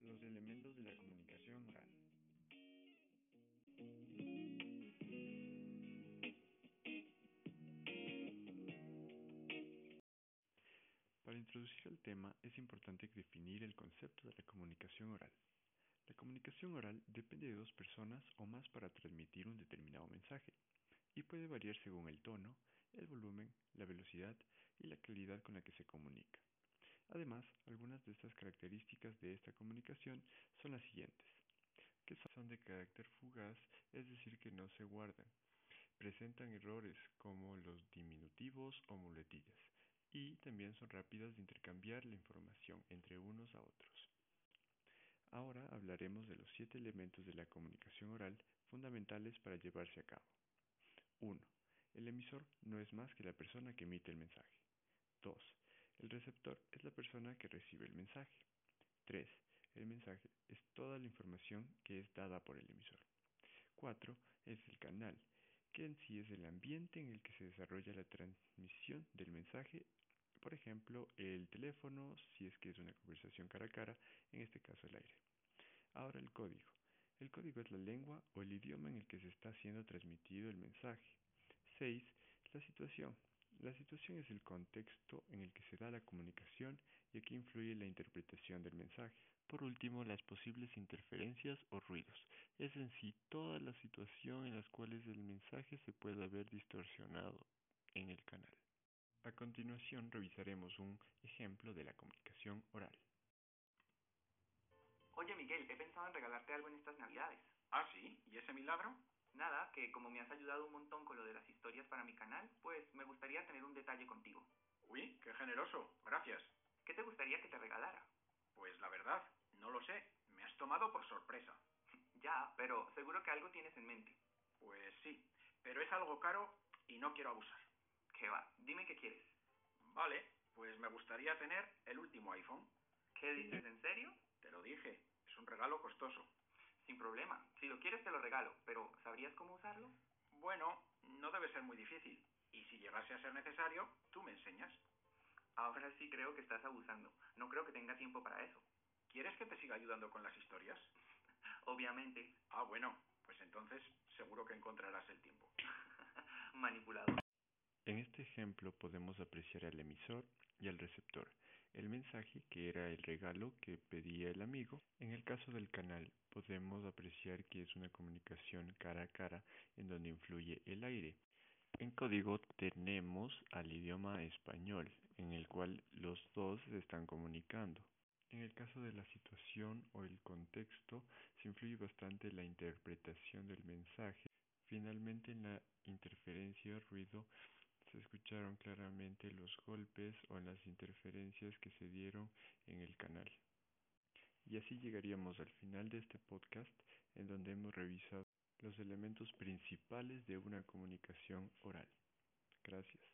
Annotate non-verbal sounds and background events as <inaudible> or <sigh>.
Los elementos de la comunicación oral. Para introducir el tema es importante definir el concepto de la comunicación oral. La comunicación oral depende de dos personas o más para transmitir un determinado mensaje y puede variar según el tono, el volumen, la velocidad y la calidad con la que se comunica. Además, algunas de estas características de esta comunicación son las siguientes, que son de carácter fugaz, es decir, que no se guardan. Presentan errores como los diminutivos o muletillas y también son rápidas de intercambiar la información entre unos a otros. Ahora hablaremos de los siete elementos de la comunicación oral fundamentales para llevarse a cabo. 1. El emisor no es más que la persona que emite el mensaje. 2. El receptor es la persona que recibe el mensaje. 3. El mensaje es toda la información que es dada por el emisor. 4. Es el canal, que en sí es el ambiente en el que se desarrolla la transmisión del mensaje por ejemplo, el teléfono, si es que es una conversación cara a cara, en este caso el aire. Ahora el código. El código es la lengua o el idioma en el que se está siendo transmitido el mensaje. 6. La situación. La situación es el contexto en el que se da la comunicación y aquí influye la interpretación del mensaje. Por último, las posibles interferencias o ruidos. Es en sí toda la situación en las cuales el mensaje se puede haber distorsionado en el canal. A continuación revisaremos un ejemplo de la comunicación oral. Oye Miguel, he pensado en regalarte algo en estas navidades. ¿Ah, sí? ¿Y ese milagro? Nada, que como me has ayudado un montón con lo de las historias para mi canal, pues me gustaría tener un detalle contigo. Uy, qué generoso. Gracias. ¿Qué te gustaría que te regalara? Pues la verdad, no lo sé. Me has tomado por sorpresa. <laughs> ya, pero seguro que algo tienes en mente. Pues sí, pero es algo caro y no quiero abusar. ¿Qué va? Dime qué quieres. Vale, pues me gustaría tener el último iPhone. ¿Qué dices? ¿En serio? Te lo dije, es un regalo costoso. Sin problema. Si lo quieres te lo regalo, pero ¿sabrías cómo usarlo? Bueno, no debe ser muy difícil. Y si llegase a ser necesario, tú me enseñas. Ahora sí creo que estás abusando. No creo que tenga tiempo para eso. ¿Quieres que te siga ayudando con las historias? <laughs> Obviamente. Ah, bueno, pues entonces seguro que encontrarás el tiempo. <laughs> Manipulador. En este ejemplo podemos apreciar al emisor y al receptor, el mensaje que era el regalo que pedía el amigo. En el caso del canal podemos apreciar que es una comunicación cara a cara en donde influye el aire. En código tenemos al idioma español, en el cual los dos se están comunicando. En el caso de la situación o el contexto, se influye bastante la interpretación del mensaje. Finalmente, en la interferencia ruido se escucharon claramente los golpes o las interferencias que se dieron en el canal. Y así llegaríamos al final de este podcast en donde hemos revisado los elementos principales de una comunicación oral. Gracias.